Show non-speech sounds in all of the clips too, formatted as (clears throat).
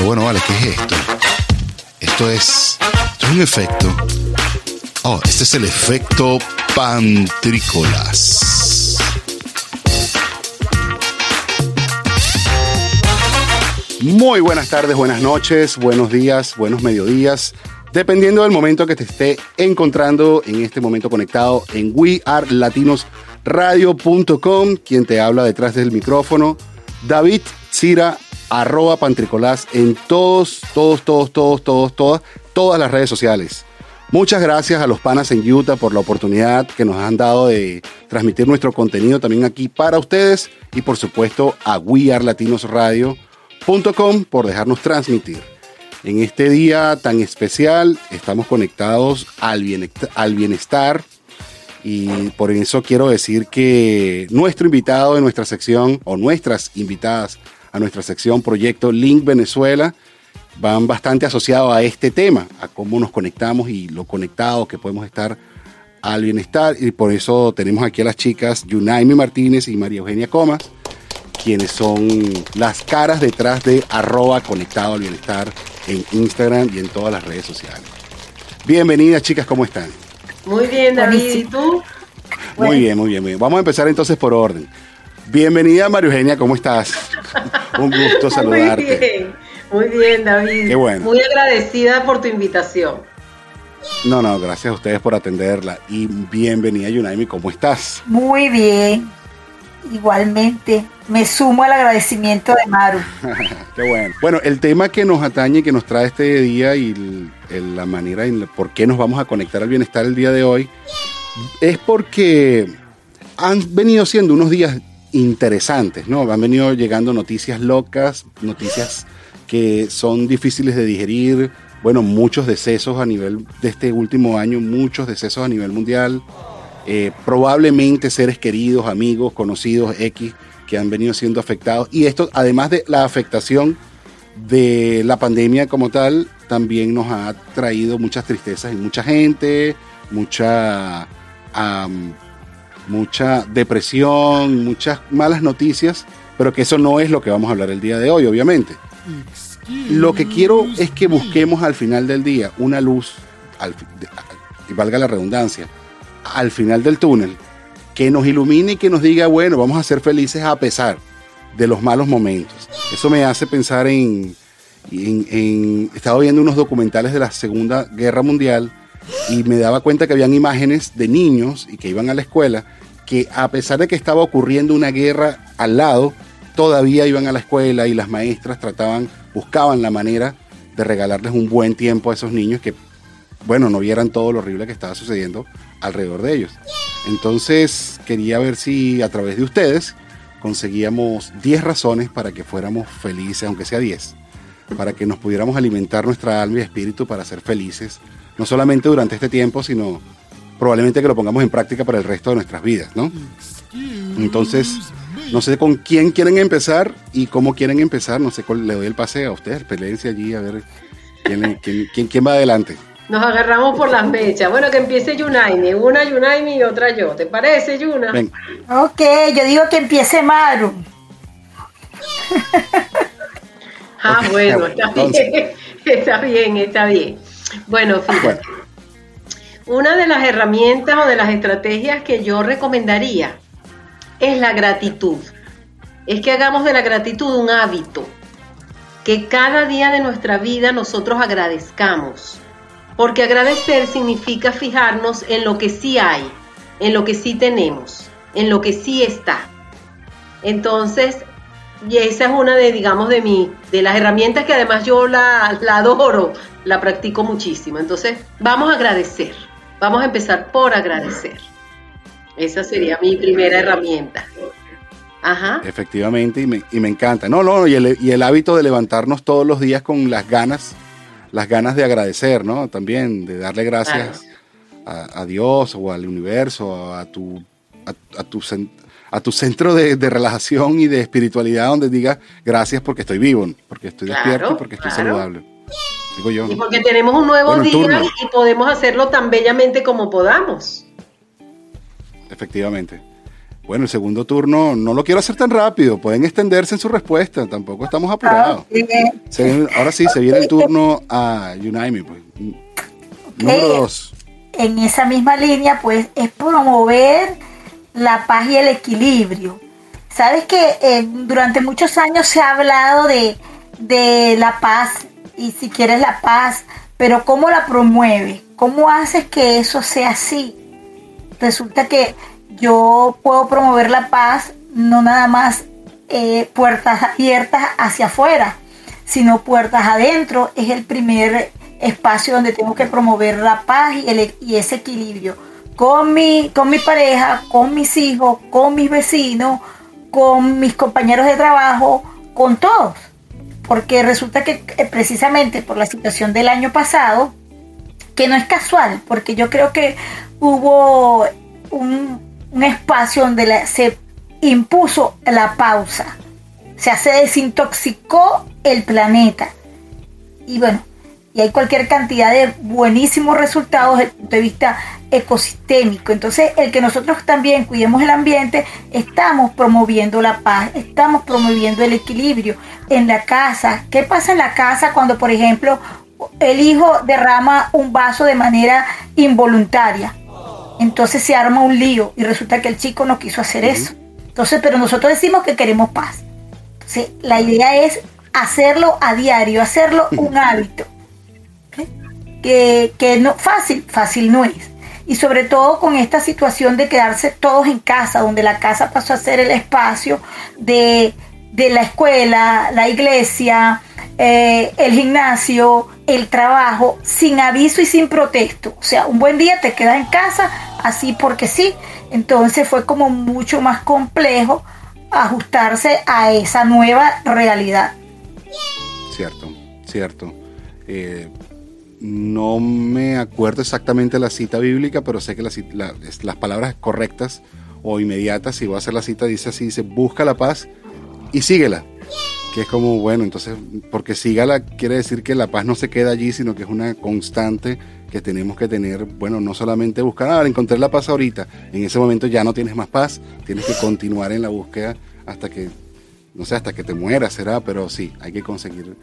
Pero bueno, vale, ¿qué es esto? Esto es, esto es un efecto. Oh, este es el efecto pantrícolas. Muy buenas tardes, buenas noches, buenos días, buenos mediodías, dependiendo del momento que te esté encontrando en este momento conectado en wearelatinosradio.com, quien te habla detrás del micrófono, David Cira, arroba pantricolás en todos, todos, todos, todos, todos, todas, todas las redes sociales. Muchas gracias a los panas en Utah por la oportunidad que nos han dado de transmitir nuestro contenido también aquí para ustedes y por supuesto a wearelatinosradio.com por dejarnos transmitir. En este día tan especial estamos conectados al bienestar, al bienestar y por eso quiero decir que nuestro invitado de nuestra sección o nuestras invitadas a nuestra sección Proyecto Link Venezuela van bastante asociados a este tema, a cómo nos conectamos y lo conectados que podemos estar al bienestar. Y por eso tenemos aquí a las chicas Yunaimi Martínez y María Eugenia Comas quienes son las caras detrás de arroba conectado al bienestar en Instagram y en todas las redes sociales. Bienvenidas chicas, ¿cómo están? Muy bien, David, ¿y tú? Muy bien, muy bien, muy bien. Vamos a empezar entonces por orden. Bienvenida María Eugenia, ¿cómo estás? Un gusto saludarte. Muy bien, muy bien, David. Qué bueno. Muy agradecida por tu invitación. No, no, gracias a ustedes por atenderla. Y bienvenida, Yunaimi, ¿cómo estás? Muy bien, Igualmente, me sumo al agradecimiento de Maru. (laughs) Qué bueno. Bueno, el tema que nos atañe, que nos trae este día y la manera en por qué nos vamos a conectar al bienestar el día de hoy, es porque han venido siendo unos días interesantes, ¿no? Han venido llegando noticias locas, noticias que son difíciles de digerir, bueno, muchos decesos a nivel de este último año, muchos decesos a nivel mundial. Eh, probablemente seres queridos, amigos, conocidos, X, que han venido siendo afectados. Y esto, además de la afectación de la pandemia como tal, también nos ha traído muchas tristezas en mucha gente, mucha, mucha depresión, muchas malas noticias, pero que eso no es lo que vamos a hablar el día de hoy, obviamente. Lo que quiero es que busquemos al final del día una luz, y valga la redundancia, al final del túnel, que nos ilumine y que nos diga, bueno, vamos a ser felices a pesar de los malos momentos. Eso me hace pensar en, en, estaba viendo unos documentales de la Segunda Guerra Mundial y me daba cuenta que habían imágenes de niños y que iban a la escuela que a pesar de que estaba ocurriendo una guerra al lado, todavía iban a la escuela y las maestras trataban, buscaban la manera de regalarles un buen tiempo a esos niños que, bueno, no vieran todo lo horrible que estaba sucediendo alrededor de ellos. Entonces quería ver si a través de ustedes conseguíamos 10 razones para que fuéramos felices, aunque sea 10, para que nos pudiéramos alimentar nuestra alma y espíritu para ser felices, no solamente durante este tiempo, sino probablemente que lo pongamos en práctica para el resto de nuestras vidas, ¿no? Entonces, no sé con quién quieren empezar y cómo quieren empezar, no sé, le doy el pase a ustedes, peleense allí a ver quién, quién, quién va adelante. Nos agarramos por las mechas. Bueno, que empiece Yunaime. Una Yunaime y otra yo. ¿Te parece, Yuna? Ok, yo digo que empiece Maru. ah, bueno, (laughs) está bien. Está bien, está bien. Bueno, fíjate. Una de las herramientas o de las estrategias que yo recomendaría es la gratitud. Es que hagamos de la gratitud un hábito. Que cada día de nuestra vida nosotros agradezcamos porque agradecer significa fijarnos en lo que sí hay, en lo que sí tenemos, en lo que sí está. Entonces, y esa es una de, digamos, de mi, de las herramientas que además yo la, la adoro, la practico muchísimo. Entonces, vamos a agradecer. Vamos a empezar por agradecer. Esa sería mi primera herramienta. Ajá. Efectivamente, y me, y me encanta. No, no, y el, y el hábito de levantarnos todos los días con las ganas las ganas de agradecer, ¿no? También de darle gracias a, Dios o al universo, a tu, a, tu, a tu centro de, relajación y de espiritualidad donde digas gracias porque estoy vivo, porque estoy despierto, porque estoy saludable. Digo yo. Y porque tenemos un nuevo día y podemos hacerlo tan bellamente como podamos. Efectivamente. Bueno, el segundo turno no lo quiero hacer tan rápido, pueden extenderse en su respuesta, tampoco estamos apurados. ahora sí, se viene el turno a Unaimi. Pues. Número dos. En esa misma línea, pues, es promover la paz y el equilibrio. Sabes que eh, durante muchos años se ha hablado de, de la paz y si quieres la paz, pero ¿cómo la promueve? ¿Cómo haces que eso sea así? Resulta que yo puedo promover la paz no nada más eh, puertas abiertas hacia afuera, sino puertas adentro. Es el primer espacio donde tengo que promover la paz y, el, y ese equilibrio con mi, con mi pareja, con mis hijos, con mis vecinos, con mis compañeros de trabajo, con todos. Porque resulta que eh, precisamente por la situación del año pasado, que no es casual, porque yo creo que hubo un, un espacio donde se impuso la pausa. O sea, se desintoxicó el planeta. Y bueno, y hay cualquier cantidad de buenísimos resultados desde el punto de vista ecosistémico. Entonces, el que nosotros también cuidemos el ambiente, estamos promoviendo la paz, estamos promoviendo el equilibrio en la casa. ¿Qué pasa en la casa cuando, por ejemplo, el hijo derrama un vaso de manera involuntaria? entonces se arma un lío y resulta que el chico no quiso hacer eso. Entonces, pero nosotros decimos que queremos paz. Entonces, la idea es hacerlo a diario, hacerlo un (laughs) hábito. Que, que no, fácil, fácil no es. Y sobre todo con esta situación de quedarse todos en casa, donde la casa pasó a ser el espacio de, de la escuela, la iglesia, eh, el gimnasio, el trabajo, sin aviso y sin protesto. O sea, un buen día te quedas en casa, así porque sí. Entonces fue como mucho más complejo ajustarse a esa nueva realidad. Cierto, cierto. Eh, no me acuerdo exactamente la cita bíblica, pero sé que las palabras correctas o inmediatas, si voy a hacer la cita, dice así, dice, busca la paz y síguela. Que es como, bueno, entonces, porque sígala quiere decir que la paz no se queda allí, sino que es una constante que tenemos que tener, bueno, no solamente buscar, ah, encontré la paz ahorita, en ese momento ya no tienes más paz, tienes que continuar en la búsqueda hasta que, no sé, hasta que te mueras, será, pero sí, hay que conseguir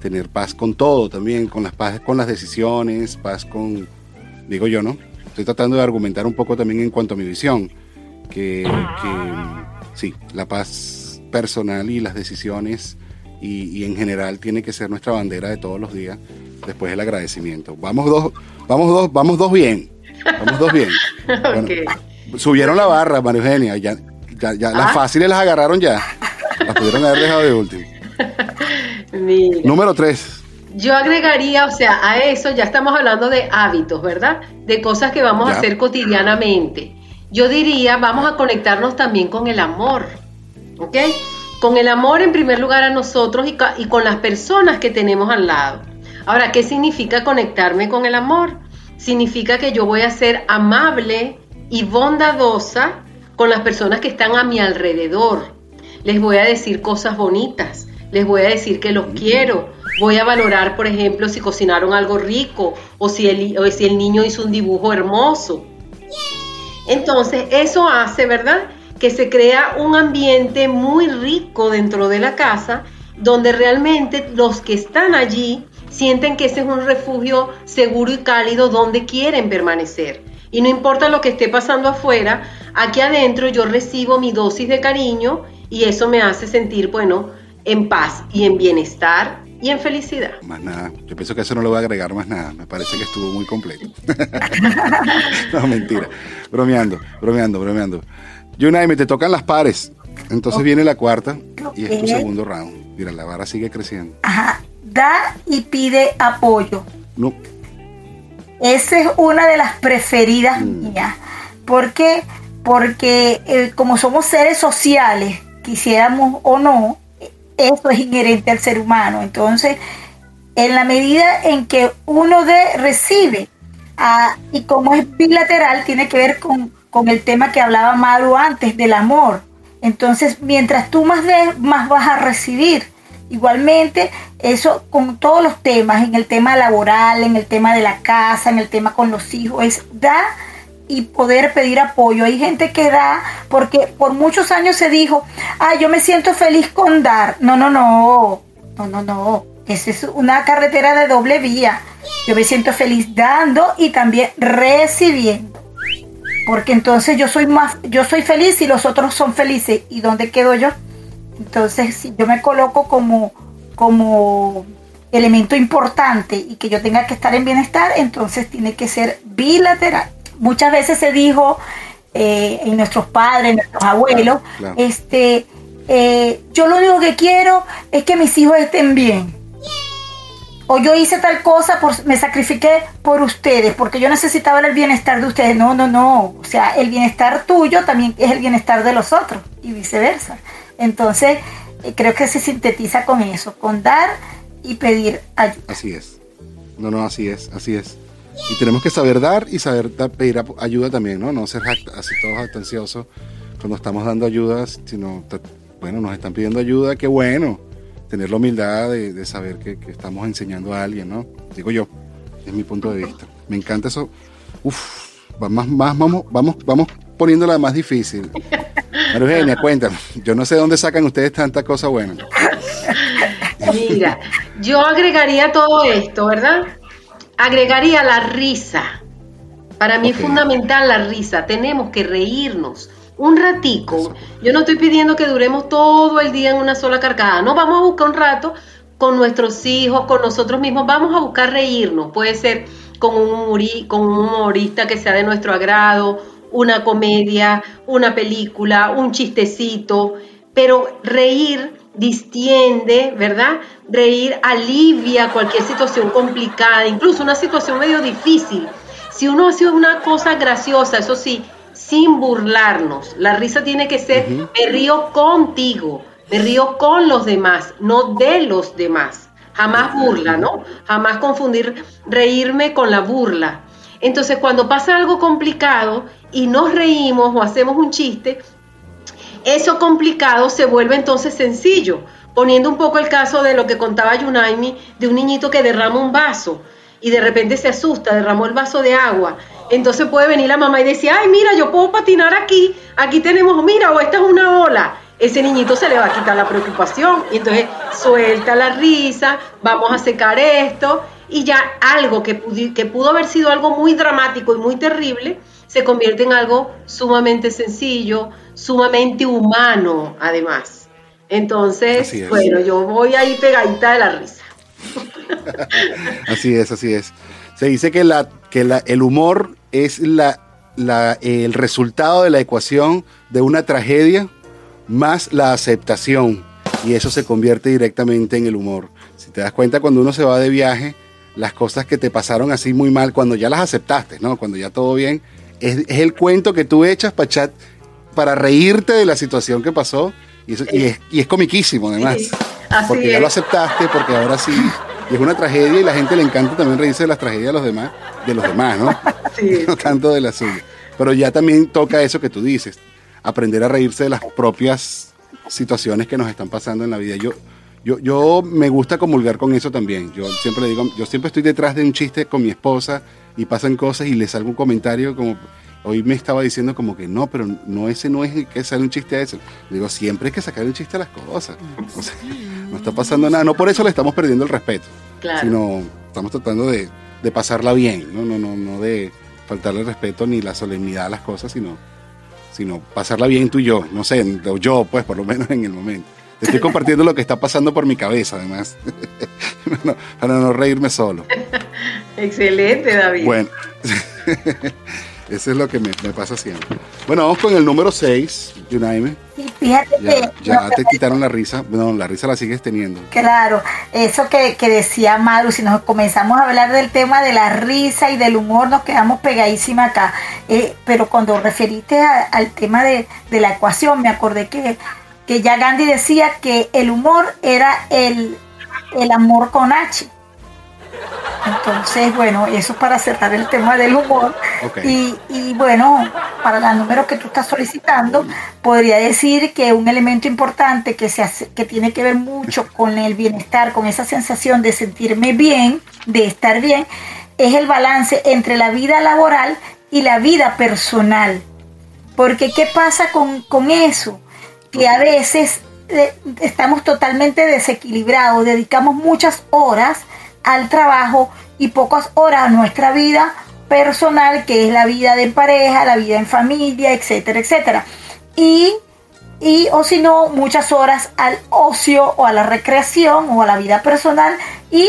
tener paz con todo también, con las paz, con las decisiones, paz con, digo yo, ¿no? Estoy tratando de argumentar un poco también en cuanto a mi visión, que, que sí, la paz personal y las decisiones y, en general tiene que ser nuestra bandera de todos los días después el agradecimiento. Vamos dos, vamos dos, vamos dos bien. Vamos dos bien. (laughs) subieron la barra, María Eugenia, ya, ya, las ah. fáciles las agarraron ya. Las pudieron haber dejado de último. Número tres. Yo agregaría, o sea, a eso ya estamos hablando de hábitos, ¿verdad? De cosas que vamos a hacer cotidianamente. Yo diría, vamos a conectarnos también con el amor, ¿ok? Con el amor en primer lugar a nosotros y, con las personas que tenemos al lado. Ahora, ¿qué significa conectarme con el amor? Significa que yo voy a ser amable y bondadosa con las personas que están a mi alrededor. Les voy a decir cosas bonitas, les voy a decir que los quiero, voy a valorar, por ejemplo, si cocinaron algo rico o si el, o si el niño hizo un dibujo hermoso. Entonces, eso hace, ¿verdad? que se crea un ambiente muy rico dentro de la casa, donde realmente los que están allí sienten que ese es un refugio seguro y cálido donde quieren permanecer. Y no importa lo que esté pasando afuera, aquí adentro yo recibo mi dosis de cariño y eso me hace sentir, bueno, en paz y en bienestar y en felicidad. Más nada, yo pienso que eso no le voy a agregar más nada, me parece que estuvo muy completo. (laughs) no, mentira, bromeando, bromeando, bromeando. Yunaime, te tocan las pares. Entonces viene la cuarta y es tu segundo round. Mira, la vara sigue creciendo. Ajá. Da y pide apoyo. No. Esa es una de las preferidas mm. mías. ¿Por qué? Porque eh, como somos seres sociales, quisiéramos o no, eso es inherente al ser humano. Entonces, en la medida en que uno de, recibe, ah, y como es bilateral, tiene que ver con con el tema que hablaba Maru antes del amor. Entonces, mientras tú más des, más vas a recibir. Igualmente, eso con todos los temas, en el tema laboral, en el tema de la casa, en el tema con los hijos, es da y poder pedir apoyo. Hay gente que da, porque por muchos años se dijo, ah, yo me siento feliz con dar. No, no, no, no, no, no. Esa es una carretera de doble vía. Yo me siento feliz dando y también recibiendo. Porque entonces yo soy más, yo soy feliz y los otros son felices. ¿Y dónde quedo yo? Entonces, si yo me coloco como, como elemento importante y que yo tenga que estar en bienestar, entonces tiene que ser bilateral. Muchas veces se dijo eh, en nuestros padres, en nuestros abuelos, este, eh, yo lo único que quiero es que mis hijos estén bien. O yo hice tal cosa, por, me sacrifiqué por ustedes, porque yo necesitaba el bienestar de ustedes. No, no, no. O sea, el bienestar tuyo también es el bienestar de los otros y viceversa. Entonces, eh, creo que se sintetiza con eso, con dar y pedir ayuda. Así es. No, no, así es, así es. Y tenemos que saber dar y saber pedir ayuda también, ¿no? No ser así todos jactanciosos cuando estamos dando ayudas, sino, bueno, nos están pidiendo ayuda, qué bueno. Tener la humildad de, saber que, estamos enseñando a alguien, ¿no? Digo yo, es mi punto de vista. Me encanta eso. Uf, más, más, vamos, vamos, vamos poniéndola más difícil. (laughs) María Eugenia, cuéntame. Yo no sé dónde sacan ustedes tanta cosa buena. Mira, yo agregaría todo esto, ¿verdad? Agregaría la risa. Para mí es fundamental la risa. Tenemos que reírnos un ratico. Yo no estoy pidiendo que duremos todo el día en una sola carcada. No, vamos a buscar un rato con nuestros hijos, con nosotros mismos. Vamos a buscar reírnos. Puede ser con un, con un humorista que sea de nuestro agrado, una comedia, una película, un chistecito. Pero reír distiende, ¿verdad? Reír alivia cualquier situación complicada, incluso una situación medio difícil. Si uno hace una cosa graciosa, eso sí, sin burlarnos, la risa tiene que ser, me río contigo, me río con los demás, no de los demás. Jamás burla, ¿no? Jamás confundir reírme con la burla. Entonces, cuando pasa algo complicado y nos reímos o hacemos un chiste, eso complicado se vuelve entonces sencillo, poniendo un poco el caso de lo que contaba Yunaimi, de un niñito que derrama un vaso y de repente se asusta, derramó el vaso de agua. Entonces puede venir la mamá y decir, ay, mira, yo puedo patinar aquí, aquí tenemos, mira, o esta es una ola. Ese niñito se le va a quitar la preocupación y entonces suelta la risa, vamos a secar esto y ya algo que, que pudo haber sido algo muy dramático y muy terrible, se convierte en algo sumamente sencillo, sumamente humano, además. Entonces, bueno, yo voy ahí pegadita de la risa. (laughs) así es, así es. Se dice que, la, que la, el humor es la, la, el resultado de la ecuación de una tragedia más la aceptación. Y eso se convierte directamente en el humor. Si te das cuenta, cuando uno se va de viaje, las cosas que te pasaron así muy mal, cuando ya las aceptaste, ¿no? Cuando ya todo bien, es, el cuento que tú echas para, chat, para reírte de la situación que pasó y, es, y es, comiquísimo además. porque ya lo aceptaste, porque ahora sí. Y es una tragedia y la gente le encanta también reírse de las tragedias de los demás, de los demás, ¿no? (laughs) (laughs) no tanto de la suya. Pero ya también toca eso que tú dices, aprender a reírse de las propias situaciones que nos están pasando en la vida. Yo, yo, yo me gusta comulgar con eso también. Yo siempre digo, yo siempre estoy detrás de un chiste con mi esposa y pasan cosas y le salgo un comentario como hoy me estaba diciendo como que no, pero no ese no es que sale un chiste a eso. Digo, siempre hay que sacar un chiste a las cosas. no está pasando nada. No por eso le estamos perdiendo el respeto, sino estamos tratando de, de, pasarla bien, ¿no? No, no, no de faltarle el respeto ni la solemnidad a las cosas, sino, sino pasarla bien tú y yo, no sé, yo pues por lo menos en el momento. Estoy compartiendo lo que está pasando por mi cabeza, además, (laughs) para no reírme solo. Excelente, David. Bueno, (laughs) eso es lo que me, pasa siempre. Bueno, vamos con el número 6, Yunaime. fíjate ya, ya te quitaron la risa. No, la risa la sigues teniendo. Claro, eso que, decía Maru, si nos comenzamos a hablar del tema de la risa y del humor, nos quedamos pegadísima acá. Eh, pero cuando referiste al tema de, de la ecuación, me acordé que que ya Gandhi decía que el humor era el, amor con H. Entonces, bueno, eso para cerrar el tema del humor. Y, bueno, para la número que tú estás solicitando, podría decir que un elemento importante que, se hace, que tiene que ver mucho con el bienestar, con esa sensación de sentirme bien, de estar bien, es el balance entre la vida laboral y la vida personal. Porque ¿qué pasa con, con eso? Que a veces eh, estamos totalmente desequilibrados, dedicamos muchas horas al trabajo y pocas horas a nuestra vida personal, que es la vida de pareja, la vida en familia, etcétera, etcétera. Y, y o si no, muchas horas al ocio o a la recreación o a la vida personal y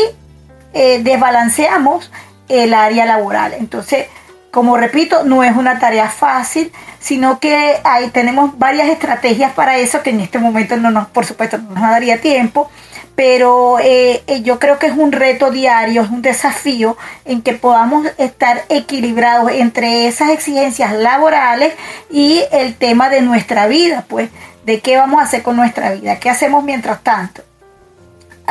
eh, desbalanceamos el área laboral. Entonces, como repito, no es una tarea fácil, sino que hay, tenemos varias estrategias para eso que en este momento no nos, por supuesto, no nos daría tiempo, pero eh, eh, yo creo que es un reto diario, es un desafío en que podamos estar equilibrados entre esas exigencias laborales y el tema de nuestra vida, pues, de qué vamos a hacer con nuestra vida, qué hacemos mientras tanto.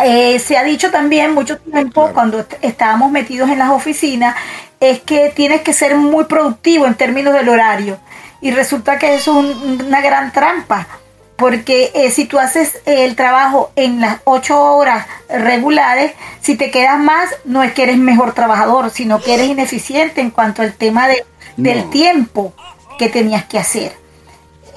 Eh, se ha dicho también mucho tiempo cuando estábamos metidos en las oficinas es que tienes que ser muy productivo en términos del horario. Y resulta que es una gran trampa, porque eh, si tú haces el trabajo en las ocho horas regulares, si te quedas más, no es que eres mejor trabajador, sino que eres ineficiente en cuanto al tema de, del tiempo que tenías que hacer.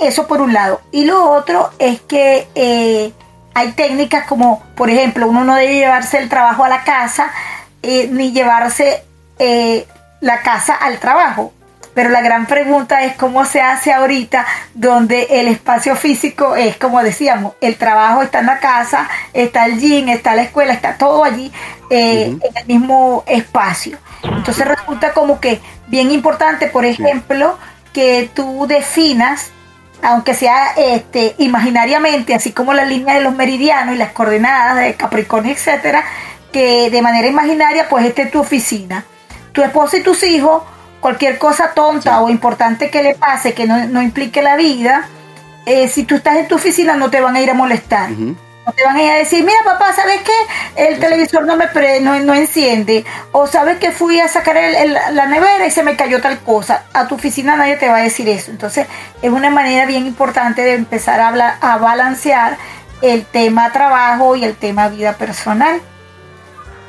Eso por un lado. Y lo otro es que eh, hay técnicas como, por ejemplo, uno no debe llevarse el trabajo a la casa, eh, ni llevarse la casa al trabajo. Pero la gran pregunta es cómo se hace ahorita donde el espacio físico es, como decíamos, el trabajo está en la casa, está el gym, está la escuela, está todo allí eh, en el mismo espacio. Entonces resulta como que bien importante, por ejemplo, que tú definas, aunque sea este, imaginariamente, así como la línea de los meridianos y las coordenadas de Capricornio, etcétera, que de manera imaginaria, pues esta es tu oficina tu esposa y tus hijos, cualquier cosa tonta o importante que le pase que no, implique la vida, eh, si tú estás en tu oficina no te van a ir a molestar. No te van a ir a decir, mira papá, ¿sabes qué? El televisor no me no, no enciende. O sabes que fui a sacar la nevera y se me cayó tal cosa. A tu oficina nadie te va a decir eso. Entonces es una manera bien importante de empezar a, hablar, a balancear el tema trabajo y el tema vida personal.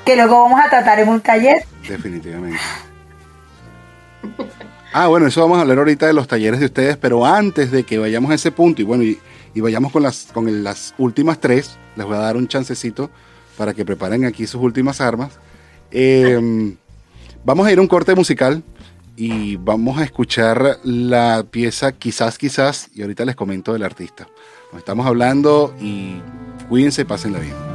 Que luego vamos a tratar en un taller. Definitivamente. Ah, bueno, eso vamos a hablar ahorita de los talleres de ustedes, pero antes de que vayamos a ese punto y bueno, y, vayamos con las, con las últimas tres, les voy a dar un chancecito para que preparen aquí sus últimas armas. Em, vamos a ir a un corte musical y vamos a escuchar la pieza Quizás, quizás, y ahorita les comento del artista. Nos estamos hablando y cuídense, pásenla bien.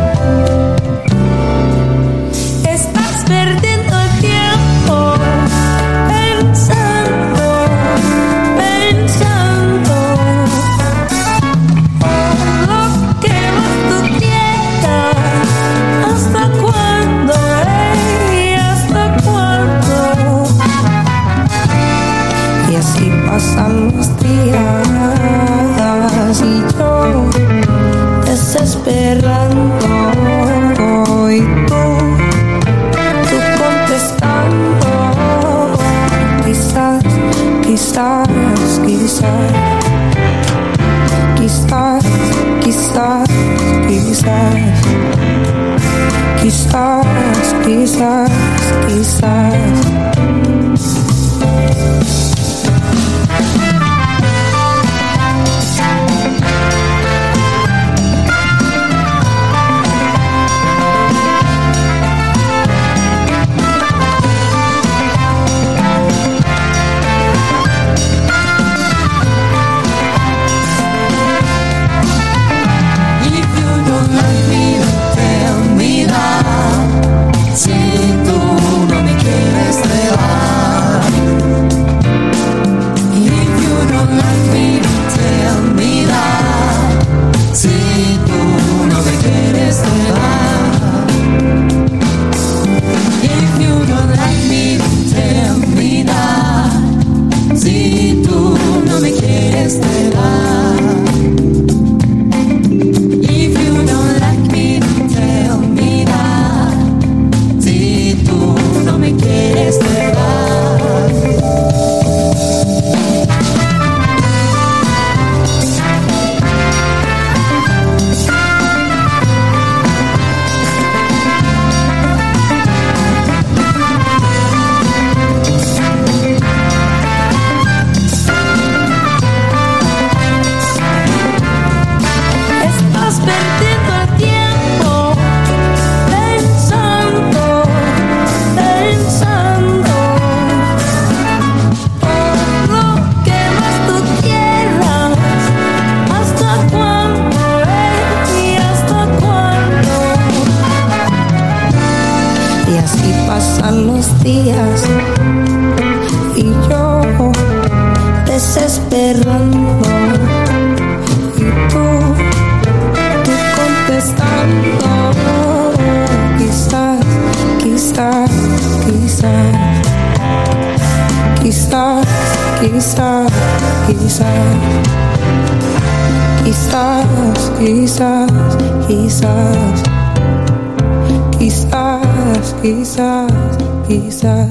Quizás,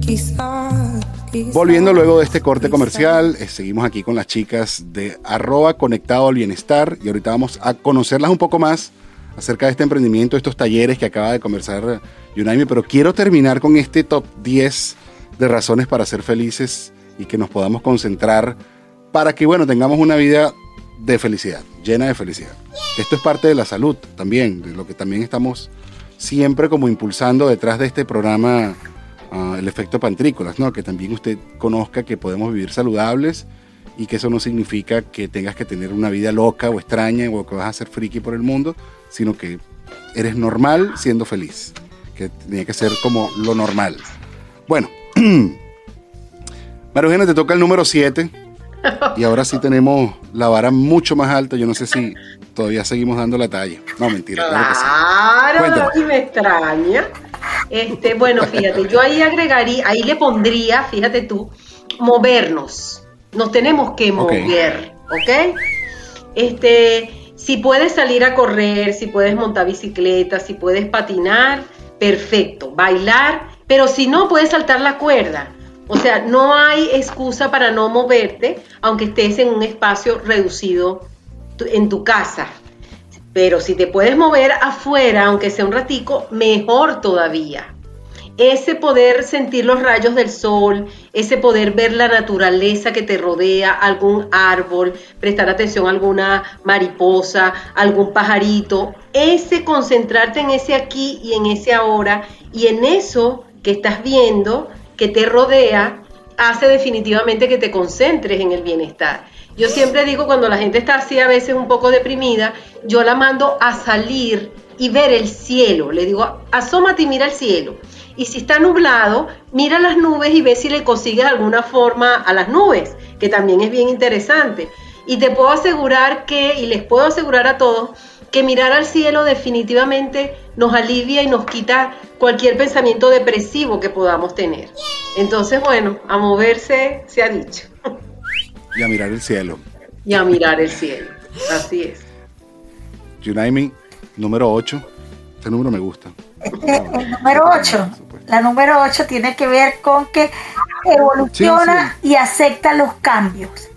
quizás, quizás. Volviendo luego de este corte comercial, eh, seguimos aquí con las chicas de arroba conectado al bienestar y ahorita vamos a conocerlas un poco más acerca de este emprendimiento, estos talleres que acaba de conversar Yunaimi, pero quiero terminar con este top 10 de razones para ser felices y que nos podamos concentrar para que, bueno, tengamos una vida de felicidad, llena de felicidad. Esto es parte de la salud también, de lo que también estamos siempre como impulsando detrás de este programa, ah, el efecto pantrícolas, ¿no? Que también usted conozca que podemos vivir saludables y que eso no significa que tengas que tener una vida loca o extraña o que vas a ser friki por el mundo, sino que eres normal siendo feliz, que tiene que ser como lo normal. Bueno, (clears throat) María te toca el número 7 (laughs) y ahora sí tenemos la vara mucho más alta. Yo no sé si todavía seguimos dando la talla. No, mentira. Claro, y me extraña. Este, bueno, fíjate, yo ahí agregaría, ahí le pondría, fíjate tú, movernos. Nos tenemos que mover, ¿ok? Este, si puedes salir a correr, si puedes montar bicicleta, si puedes patinar, perfecto. Bailar, pero si no, puedes saltar la cuerda. O sea, no hay excusa para no moverte, aunque estés en un espacio reducido en tu casa. Pero si te puedes mover afuera, aunque sea un ratico, mejor todavía. Ese poder sentir los rayos del sol, ese poder ver la naturaleza que te rodea, algún árbol, prestar atención a alguna mariposa, algún pajarito, ese concentrarte en ese aquí y en ese ahora y en eso que estás viendo, que te rodea hace definitivamente que te concentres en el bienestar. Yo siempre digo cuando la gente está así a veces un poco deprimida, yo la mando a salir y ver el cielo. Le digo, asómate y mira el cielo. Y si está nublado, mira las nubes y ve si le consigues alguna forma a las nubes, que también es bien interesante. Y te puedo asegurar que, y les puedo asegurar a todos, que mirar al cielo definitivamente nos alivia y nos quita cualquier pensamiento depresivo que podamos tener. Entonces, bueno, a moverse se ha dicho. Y a mirar el cielo. Y a mirar el cielo. Así es. Yunaimi, número 8. Este número me gusta. Este, el número 8. La número 8 tiene que ver con que evoluciona y acepta los cambios.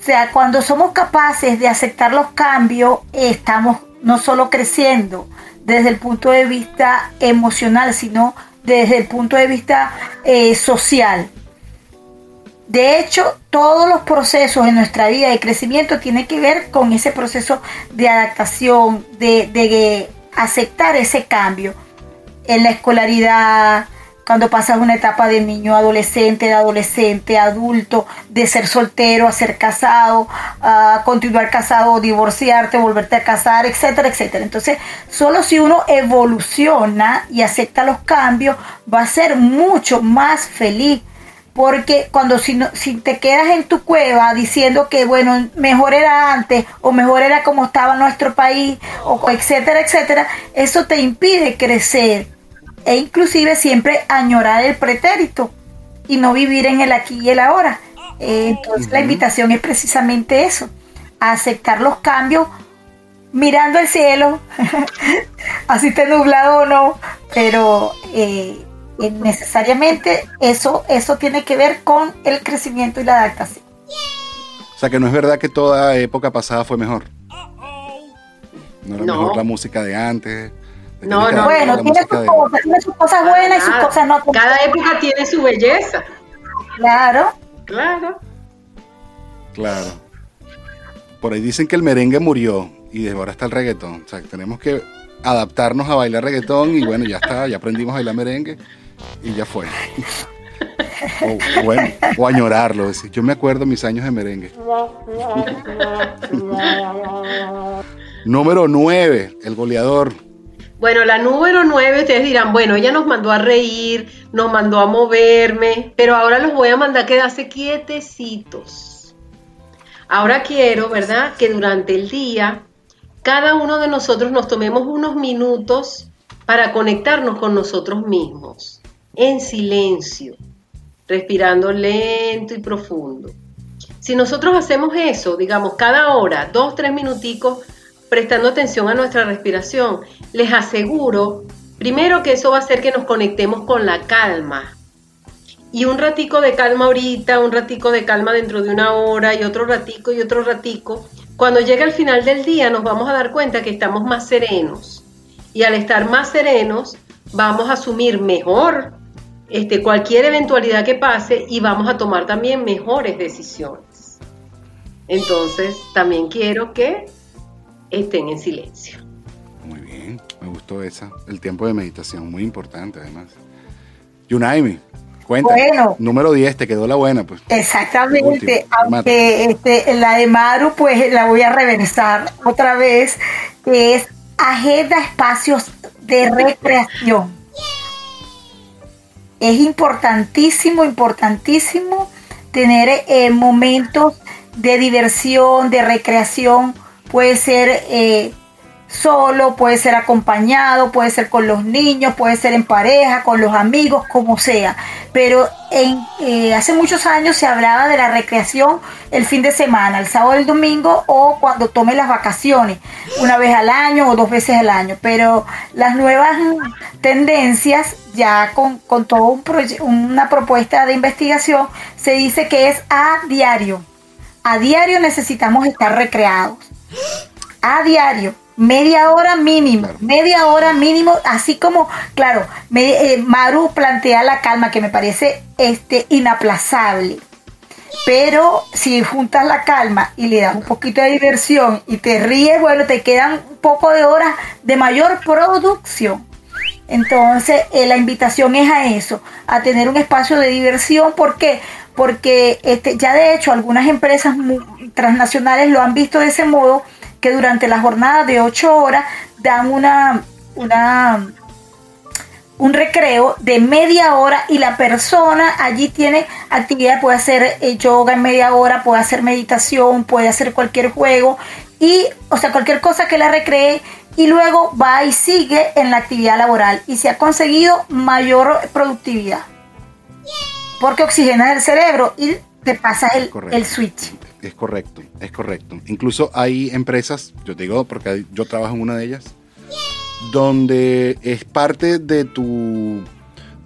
O sea, cuando somos capaces de aceptar los cambios, estamos no solo creciendo desde el punto de vista emocional, sino desde el punto de vista eh, social. De hecho, todos los procesos en nuestra vida de crecimiento tienen que ver con ese proceso de adaptación, de, aceptar ese cambio en la escolaridad, cuando pasas una etapa de niño adolescente, de adolescente, adulto, de ser soltero a ser casado, a continuar casado divorciarte, volverte a casar, etcétera, etcétera. Entonces, solo si uno evoluciona y acepta los cambios, va a ser mucho más feliz. Porque cuando si, no, si te quedas en tu cueva diciendo que, bueno, mejor era antes o mejor era como estaba nuestro país, o etcétera, etcétera, eso te impide crecer e inclusive siempre añorar el pretérito y no vivir en el aquí y el ahora. Eh, entonces la invitación es precisamente eso, a aceptar los cambios mirando el cielo, (laughs) así esté nublado o no, pero eh, eh, necesariamente eso, eso tiene que ver con el crecimiento y la adaptación. O sea que no es verdad que toda época pasada fue mejor. No era mejor la música de antes. No, no, bueno, tiene sus, cosas, tiene sus cosas buenas y sus cosas no. Cada época tiene su belleza. Claro. Claro. Claro. Por ahí dicen que el merengue murió y de ahora está el reggaetón. O sea, tenemos que adaptarnos a bailar reggaetón y bueno, ya está, ya aprendimos a bailar merengue y ya fue. o, bueno, o añorarlo. Yo me acuerdo mis años de merengue. Número 9, el goleador. Bueno, la número nueve, ustedes dirán, bueno, ella nos mandó a reír, nos mandó a moverme, pero ahora los voy a mandar a quedarse quietecitos. Ahora quiero, ¿verdad?, que durante el día cada uno de nosotros nos tomemos unos minutos para conectarnos con nosotros mismos, en silencio, respirando lento y profundo. Si nosotros hacemos eso, digamos, cada hora, dos, tres minuticos, prestando atención a nuestra respiración, les aseguro, primero que eso va a hacer que nos conectemos con la calma. Y un ratico de calma ahorita, un ratico de calma dentro de una hora y otro ratico y otro ratico. Cuando llegue al final del día nos vamos a dar cuenta que estamos más serenos. Y al estar más serenos, vamos a asumir mejor este, cualquier eventualidad que pase y vamos a tomar también mejores decisiones. Entonces, también quiero que estén en silencio. Muy bien, me gustó esa. El tiempo de meditación, muy importante además. Yunaimi, cuenta. Bueno, número 10, te quedó la buena, pues. Exactamente, aunque este, la de Maru, pues la voy a reversar otra vez, que es agenda espacios de recreación. Es importantísimo, importantísimo tener eh, momentos de diversión, de recreación puede ser eh, solo, puede ser acompañado, puede ser con los niños, puede ser en pareja, con los amigos, como sea. Pero en, eh, hace muchos años se hablaba de la recreación el fin de semana, el sábado el domingo o cuando tome las vacaciones, una vez al año o dos veces al año. Pero las nuevas tendencias, ya con, con toda un una propuesta de investigación, se dice que es a diario. A diario necesitamos estar recreados a diario, media hora mínimo, media hora mínimo, así como, claro, me, eh, Maru plantea la calma que me parece este, inaplazable. Pero si juntas la calma y le das un poquito de diversión y te ríes, bueno, te quedan un poco de horas de mayor producción. Entonces, eh, la invitación es a eso, a tener un espacio de diversión. ¿Por qué? Porque este, ya de hecho algunas empresas transnacionales lo han visto de ese modo que durante la jornada de 8 horas dan una, una, un recreo de media hora y la persona allí tiene actividad, puede hacer eh, yoga en media hora, puede hacer meditación, puede hacer cualquier juego y, o sea, cualquier cosa que la recree y luego va y sigue en la actividad laboral y se ha conseguido mayor productividad. Porque oxigena el cerebro y te pasa el, el switch es correcto, es correcto. Incluso hay empresas, yo te digo porque yo trabajo en una de ellas, donde es parte de tu,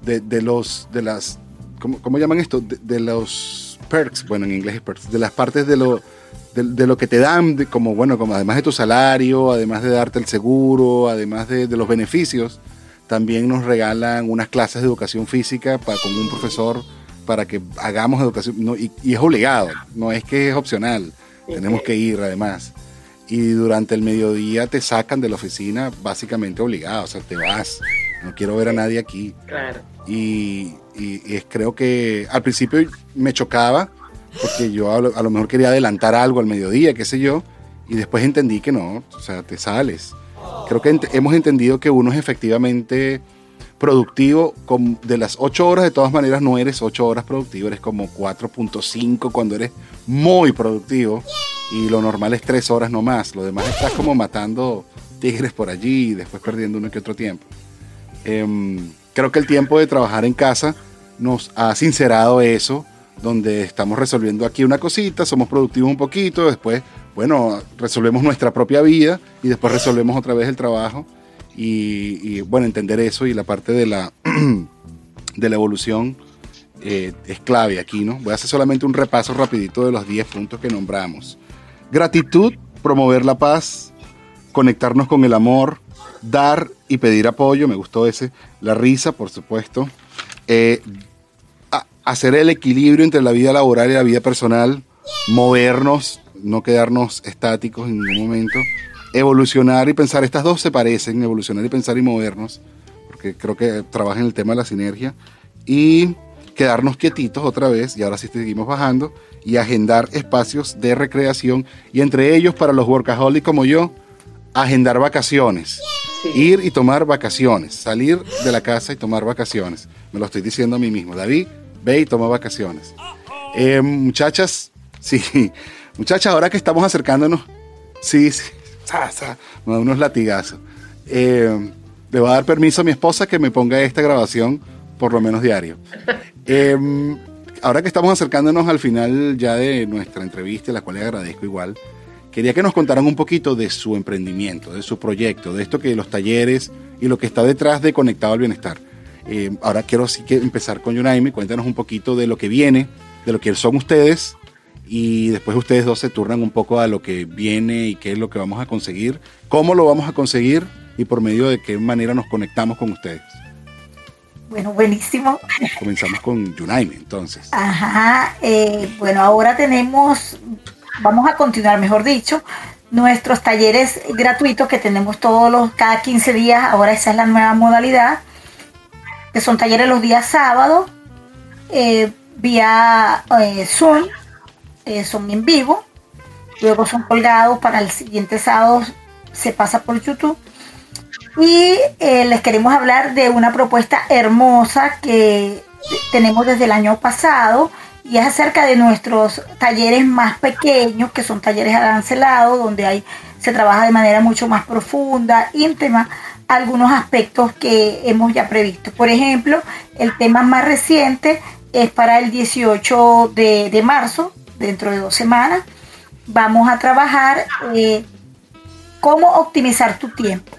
de, los, de las, ¿cómo, llaman esto? De, los perks, bueno, en inglés es perks, de las partes de lo, de, lo que te dan, como, bueno, como además de tu salario, además de darte el seguro, además de, los beneficios, también nos regalan unas clases de educación física para, con un profesor para que hagamos educación, y, es obligado, no es que es opcional, tenemos que ir además. Y durante el mediodía te sacan de la oficina básicamente obligado, o sea, te vas, no quiero ver a nadie aquí. Claro. Y, es, creo que al principio me chocaba, porque yo a lo, mejor quería adelantar algo al mediodía, qué sé yo, y después entendí que no, o sea, te sales. Creo que hemos entendido que uno es efectivamente productivo, de las 8 horas de todas maneras no eres 8 horas productivo, eres como 4.5 cuando eres muy productivo. Y lo normal es 3 horas no más, lo demás estás como matando tigres por allí y después perdiendo uno que otro tiempo. Em, creo que el tiempo de trabajar en casa nos ha sincerado eso, donde estamos resolviendo aquí una cosita, somos productivos un poquito, después, bueno, resolvemos nuestra propia vida y después resolvemos otra vez el trabajo y, bueno, entender eso y la parte de la, (clears throat) de la evolución eh, es clave aquí, ¿no? Voy a hacer solamente un repaso rapidito de los 10 puntos que nombramos. Gratitud, promover la paz, conectarnos con el amor, dar y pedir apoyo, me gustó ese, la risa, por supuesto, eh, hacer el equilibrio entre la vida laboral y la vida personal, movernos, no quedarnos estáticos en ningún momento, evolucionar y pensar, estas dos se parecen, evolucionar y pensar y movernos, porque creo que trabaja en el tema de la sinergia, y quedarnos quietitos otra vez, y ahora sí seguimos bajando, y agendar espacios de recreación, y entre ellos para los workaholics como yo, agendar vacaciones. Ir y tomar vacaciones, salir de la casa y tomar vacaciones. Me lo estoy diciendo a mí mismo. David, ve y toma vacaciones. Eh, muchachas, (laughs) sí, muchachas, ahora que estamos acercándonos, sí, sí, me da unos latigazos. Eh, le voy a dar permiso a mi esposa que me ponga esta grabación por lo menos diario. Eh, ahora que estamos acercándonos al final ya de nuestra entrevista, la cual le agradezco igual, quería que nos contaran un poquito de su emprendimiento, de su proyecto, de esto que los talleres y lo que está detrás de Conectado al Bienestar. Eh, ahora quiero sí que empezar con Yunaime, cuéntanos un poquito de lo que viene, de lo que son ustedes y después ustedes dos se turnan un poco a lo que viene y qué es lo que vamos a conseguir, cómo lo vamos a conseguir y por medio de qué manera nos conectamos con ustedes. Bueno, buenísimo. Comenzamos con Yunaime, entonces. Ajá, eh, bueno, ahora tenemos, vamos a continuar, mejor dicho, nuestros talleres gratuitos que tenemos todos los, cada 15 días, ahora esa es la nueva modalidad, que son talleres los días sábados, eh, vía eh, Zoom, son en vivo, luego son colgados para el siguiente sábado, se pasa por YouTube y eh, les queremos hablar de una propuesta hermosa que tenemos desde el año pasado y es acerca de nuestros talleres más pequeños, que son talleres arancelados, donde hay, se trabaja de manera mucho más profunda, íntima, algunos aspectos que hemos ya previsto. Por ejemplo, el tema más reciente es para el 18 de, marzo, dentro de dos semanas. Vamos a trabajar eh, cómo optimizar tu tiempo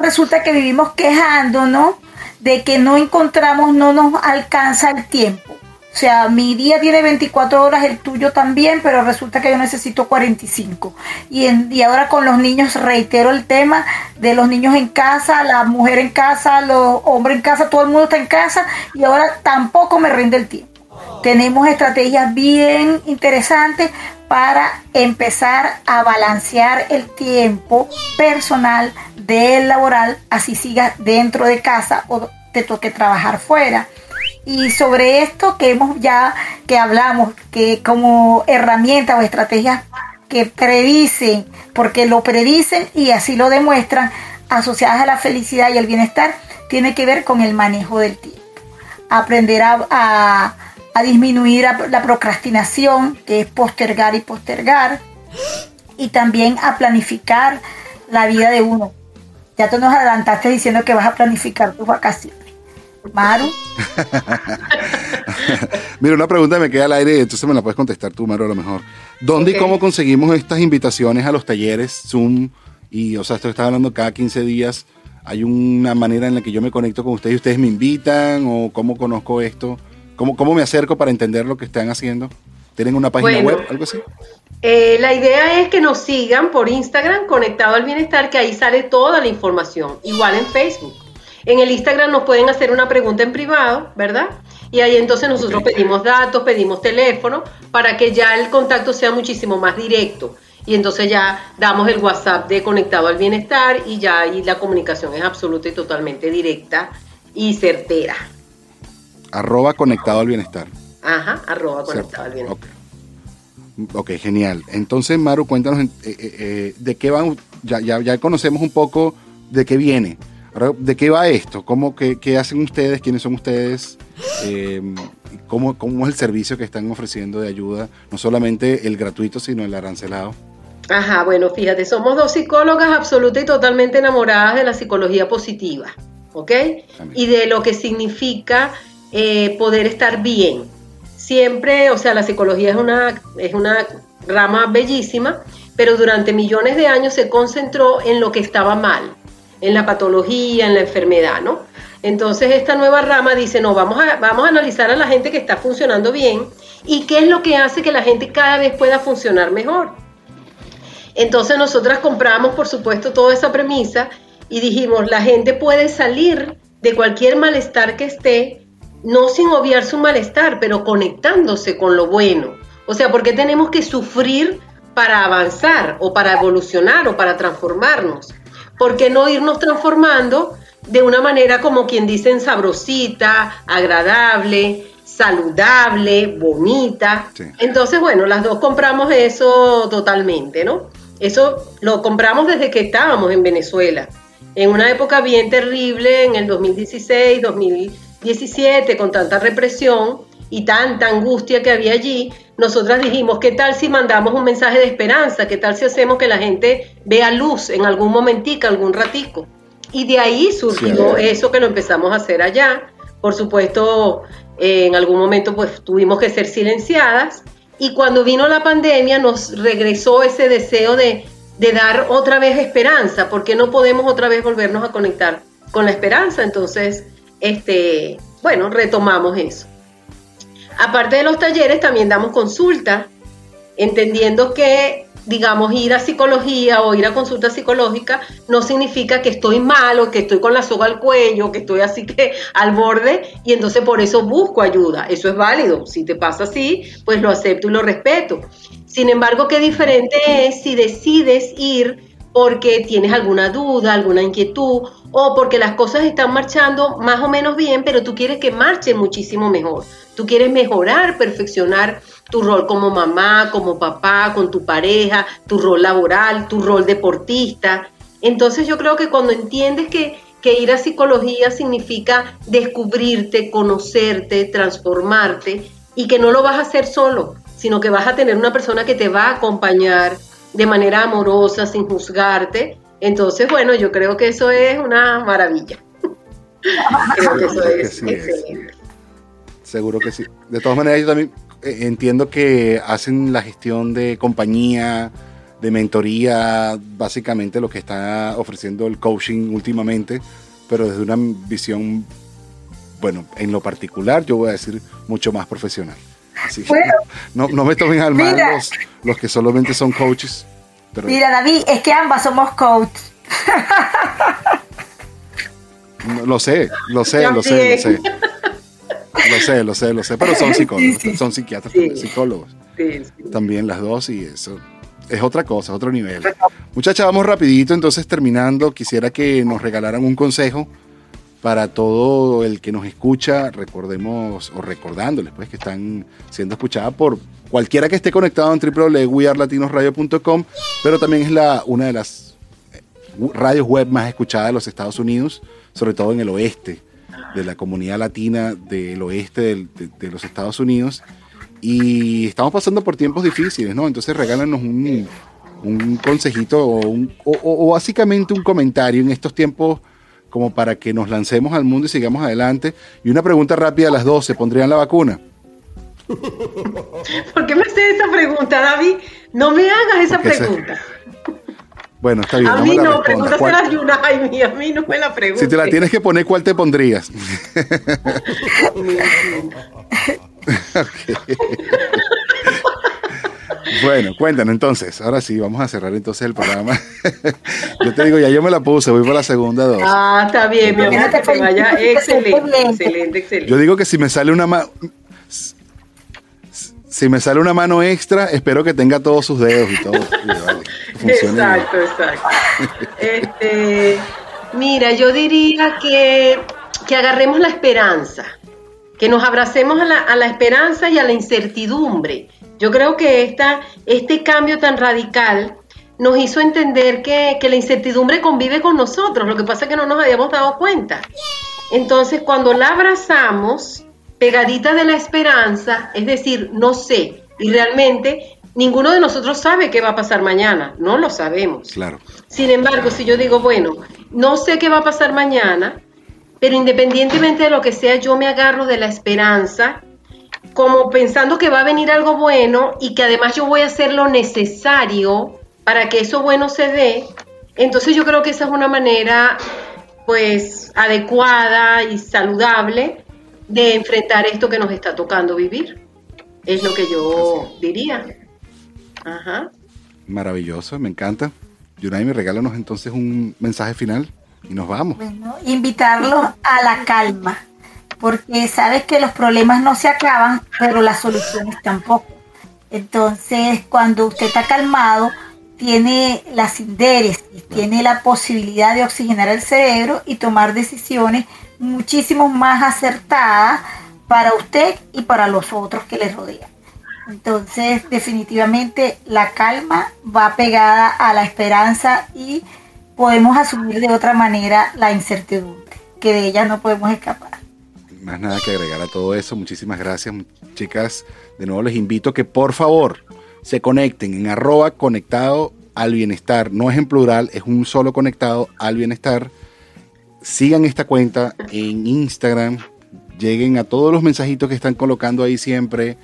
resulta que vivimos quejándonos de que no encontramos, no nos alcanza el tiempo. O sea, mi día tiene 24 horas, el tuyo también, pero resulta que yo necesito 45. Y, en, y ahora con los niños, reitero el tema de los niños en casa, la mujer en casa, los hombres en casa, todo el mundo está en casa y ahora tampoco me rinde el tiempo. Tenemos estrategias bien interesantes para empezar a balancear el tiempo personal del laboral, así sigas dentro de casa o te toque trabajar fuera. Y sobre esto que hemos ya, que hablamos, que como herramientas o estrategias que predicen, porque lo predicen y así lo demuestran, asociadas a la felicidad y el bienestar, tiene que ver con el manejo del tiempo. Aprender a disminuir la procrastinación, que es postergar y postergar, y también a planificar la vida de uno. Ya tú nos adelantaste diciendo que vas a planificar tus vacaciones. Maru. (laughs) Mira, una pregunta me queda al aire, entonces me la puedes contestar tú, Maru, a lo mejor. ¿Dónde y cómo conseguimos estas invitaciones a los talleres Zoom? Y, o sea, esto que estás hablando cada 15 días. ¿Hay una manera en la que yo me conecto con ustedes y ustedes me invitan? ¿O cómo conozco esto? ¿Cómo, ¿Cómo me acerco para entender lo que están haciendo? ¿Tienen una página web, algo así? Eh, la idea es que nos sigan por Instagram, Conectado al Bienestar, que ahí sale toda la información. Igual en Facebook. En el Instagram nos pueden hacer una pregunta en privado, ¿verdad? Y ahí entonces nosotros pedimos datos, pedimos teléfono, para que ya el contacto sea muchísimo más directo. Y entonces ya damos el WhatsApp de Conectado al Bienestar y ya ahí la comunicación es absoluta y totalmente directa y certera arroba conectado al bienestar. Ajá, arroba conectado al bienestar. Ok, genial. Entonces, Maru, cuéntanos eh, eh, eh, de qué van, ya, ya, ya, conocemos un poco de qué viene. ¿De qué va esto? ¿Cómo, qué, qué hacen ustedes? ¿Quiénes son ustedes? ¿cómo, ¿Cómo es el servicio que están ofreciendo de ayuda? No solamente el gratuito, sino el arancelado. Ajá, bueno, fíjate, somos dos psicólogas absolutas y totalmente enamoradas de la psicología positiva, ¿ok? Y de lo que significa eh, poder estar bien. Siempre, o sea, la psicología es una, es una rama bellísima, pero durante millones de años se concentró en lo que estaba mal, en la patología, en la enfermedad, ¿no? Entonces esta nueva rama dice, no, vamos a, vamos a analizar a la gente que está funcionando bien y qué es lo que hace que la gente cada vez pueda funcionar mejor. Entonces nosotras compramos, por supuesto, toda esa premisa y dijimos, la gente puede salir de cualquier malestar que esté no sin obviar su malestar, pero conectándose con lo bueno. O sea, ¿por qué tenemos que sufrir para avanzar o para evolucionar o para transformarnos? ¿Por qué no irnos transformando de una manera como quien dicen sabrosita, agradable, saludable, bonita? Entonces, bueno, las dos compramos eso totalmente, ¿no? Eso lo compramos desde que estábamos en Venezuela. en una época bien terrible, en el 2016, 2017, con tanta represión y tanta angustia que había allí, nosotras dijimos, ¿qué tal si mandamos un mensaje de esperanza? ¿Qué tal si hacemos que la gente vea luz en algún momentico, algún ratico? Y de ahí surgió eso que lo empezamos a hacer allá. Por supuesto, eh, en algún momento pues tuvimos que ser silenciadas y cuando vino la pandemia nos regresó ese deseo de, de dar otra vez esperanza, porque no podemos otra vez volvernos a conectar con la esperanza. Entonces, este, bueno, retomamos eso. Aparte de los talleres, también damos consulta, entendiendo que, digamos, ir a psicología o ir a consulta psicológica no significa que estoy mal o que estoy con la soga al cuello, que estoy así que al borde y entonces por eso busco ayuda. Eso es válido. Si te pasa así, pues lo acepto y lo respeto. Sin embargo, qué diferente es si decides ir porque tienes alguna duda, alguna inquietud o porque las cosas están marchando más o menos bien, pero tú quieres que marche muchísimo mejor. Tú quieres mejorar, perfeccionar tu rol como mamá, como papá, con tu pareja, tu rol laboral, tu rol deportista. Entonces yo creo que cuando entiendes que, que ir a psicología significa descubrirte, conocerte, transformarte y que no lo vas a hacer solo, sino que vas a tener una persona que te va a acompañar de manera amorosa, sin juzgarte. Entonces, bueno, yo creo que eso es una maravilla. (laughs) creo que eso es excelente. Seguro que sí. De todas maneras, yo también eh, entiendo que hacen la gestión de compañía, de mentoría, básicamente lo que está ofreciendo el coaching últimamente, pero desde una visión, bueno, en lo particular, yo voy a decir mucho más profesional. Así (laughs) no, no, me tomen al mal los, los, que solamente son coaches. Pero... Mira, David, es que ambas somos coaches. lo sé, lo sé, lo sé, lo sé. Lo sé, lo sé, lo sé, pero son psicólogos, son psiquiatras, psicólogos. También las dos y eso es otra cosa, otro nivel. Muchachas, vamos rapidito, entonces terminando, quisiera que nos regalaran un consejo para todo el que nos escucha, recordemos o recordándoles pues que están siendo escuchadas por cualquiera que esté conectado en www.wearlatinosradio.com, pero también es la, una de las eh, radios web más escuchadas de los Estados Unidos, sobre todo en el oeste, de la comunidad latina del oeste de, los Estados Unidos. Y estamos pasando por tiempos difíciles, ¿no? Entonces regálanos un, un consejito o, o básicamente un comentario en estos tiempos como para que nos lancemos al mundo y sigamos adelante. Y una pregunta rápida a las dos, ¿se pondrían la vacuna? (laughs) ¿Por qué me haces esa pregunta, David? No me hagas esa pregunta. (laughs) Bueno, está bien. A mí no, pregúntasela a Yunai, a mí no me la preguntes. Si te la tienes que poner, ¿cuál te pondrías? (laughs) Bueno, cuéntanos entonces. Ahora sí, vamos a cerrar entonces el programa. (laughs) yo te digo, ya yo me la puse, voy por la segunda dos. Ah, está bien, mi amor, que te vaya excelente, excelente, excelente. Yo digo que si me sale una mano, si me sale una mano extra, espero que tenga todos sus dedos y todo. (laughs) exacto, exacto. Este, mira, yo diría que, que agarremos la esperanza, que nos abracemos a la, a la esperanza y a la incertidumbre yo creo que esta, este cambio tan radical nos hizo entender que, la incertidumbre convive con nosotros, lo que pasa es que no nos habíamos dado cuenta. Entonces, cuando la abrazamos, pegadita de la esperanza, es decir, no sé, y realmente ninguno de nosotros sabe qué va a pasar mañana, no lo sabemos. Claro. Sin embargo, si yo digo, bueno, no sé qué va a pasar mañana, pero independientemente de lo que sea, yo me agarro de la esperanza como pensando que va a venir algo bueno y que además yo voy a hacer lo necesario para que eso bueno se dé, entonces yo creo que esa es una manera pues adecuada y saludable de enfrentar esto que nos está tocando vivir. Es lo que yo diría. Ajá. Maravilloso, me encanta. Yunay, me regálanos entonces un mensaje final y nos vamos. Bueno, invitarlos a la calma porque sabes que los problemas no se acaban, pero las soluciones tampoco. Entonces, cuando usted está calmado, tiene las y tiene la posibilidad de oxigenar el cerebro y tomar decisiones muchísimo más acertadas para usted y para los otros que le rodean. Entonces, definitivamente la calma va pegada a la esperanza y podemos asumir de otra manera la incertidumbre, que de ella no podemos escapar. Más nada que agregar a todo eso. Muchísimas gracias, chicas. De nuevo les invito que por favor se conecten en arroba conectado al bienestar. No es en plural, es un solo conectado al bienestar. Sigan esta cuenta en Instagram. Lleguen a todos los mensajitos que están colocando ahí siempre.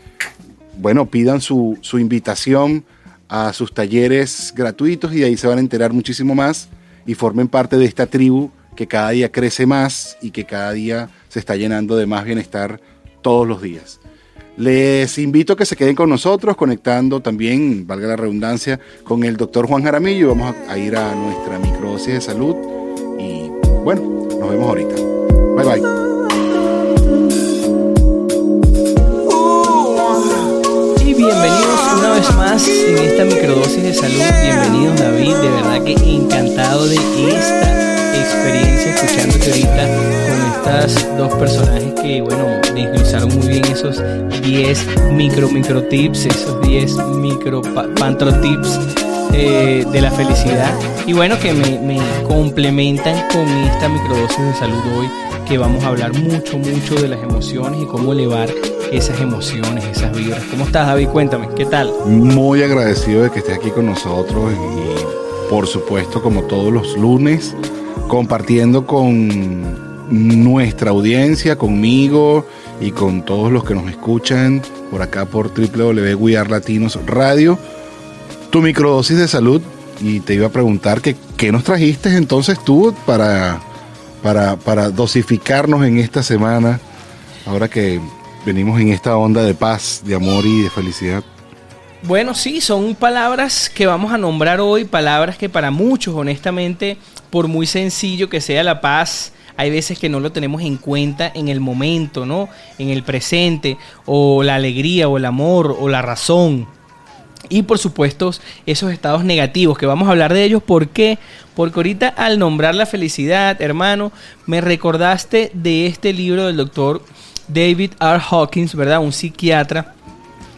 Bueno, pidan su, su invitación a sus talleres gratuitos y de ahí se van a enterar muchísimo más y formen parte de esta tribu que cada día crece más y que cada día se está llenando de más bienestar todos los días. Les invito a que se queden con nosotros, conectando también, valga la redundancia, con el doctor Juan Jaramillo. Vamos a ir a nuestra microdosis de salud y bueno, nos vemos ahorita. Bye bye. bienvenidos una vez más en esta microdosis de salud. Bienvenidos David, de verdad que encantado de esta experiencia escuchándote ahorita con estas dos personajes que, bueno, desglosaron muy bien esos 10 micro micro tips, esos 10 micro pantro tips eh, de la felicidad y bueno que me, me complementan con esta microdosis de salud hoy que vamos a hablar mucho mucho de las emociones y cómo elevar esas emociones, esas vibras. ¿Cómo estás, David? Cuéntame, ¿qué tal? Muy agradecido de que estés aquí con nosotros y, por supuesto, como todos los lunes, compartiendo con nuestra audiencia, conmigo y con todos los que nos escuchan por acá por www Latinos Radio, tu microdosis de salud. Y te iba a preguntar que, qué nos trajiste entonces tú para, para, para dosificarnos en esta semana, ahora que venimos en esta onda de paz, de amor y de felicidad. Bueno, sí, son palabras que vamos a nombrar hoy, palabras que para muchos, honestamente, por muy sencillo que sea la paz, hay veces que no lo tenemos en cuenta en el momento, ¿no? En el presente, o la alegría, o el amor, o la razón. Y por supuesto, esos estados negativos, que vamos a hablar de ellos, ¿por qué? Porque ahorita al nombrar la felicidad, hermano, me recordaste de este libro del doctor David R. Hawkins, ¿verdad? Un psiquiatra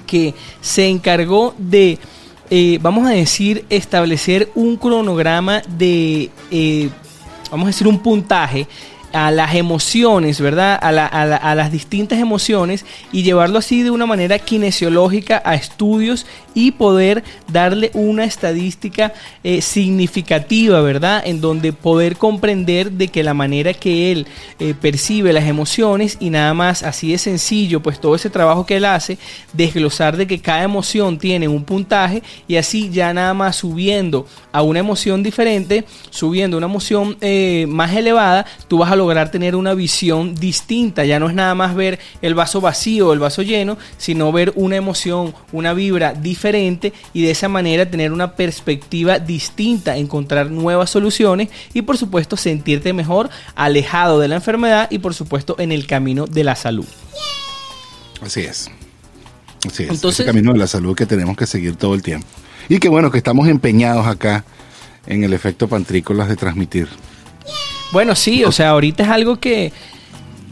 que se encargó de, eh, vamos a decir, establecer un cronograma de, eh, vamos a decir, un puntaje a las emociones, ¿verdad? A, las distintas emociones y llevarlo así de una manera kinesiológica a estudios y poder darle una estadística eh, significativa, ¿verdad? En donde poder comprender de que la manera que él eh, percibe las emociones y nada más así de sencillo, pues todo ese trabajo que él hace, desglosar de que cada emoción tiene un puntaje y así ya nada más subiendo a una emoción diferente, subiendo una emoción eh, más elevada, tú vas a lograr tener una visión distinta. Ya no es nada más ver el vaso vacío o el vaso lleno, sino ver una emoción, una vibra diferente y de esa manera tener una perspectiva distinta, encontrar nuevas soluciones y por supuesto sentirte mejor, alejado de la enfermedad y por supuesto en el camino de la salud. Así es. Así es. Entonces, el camino de la salud que tenemos que seguir todo el tiempo. Y que bueno, que estamos empeñados acá en el efecto pantrícolas de transmitir. Bueno, sí, o sea, ahorita es algo que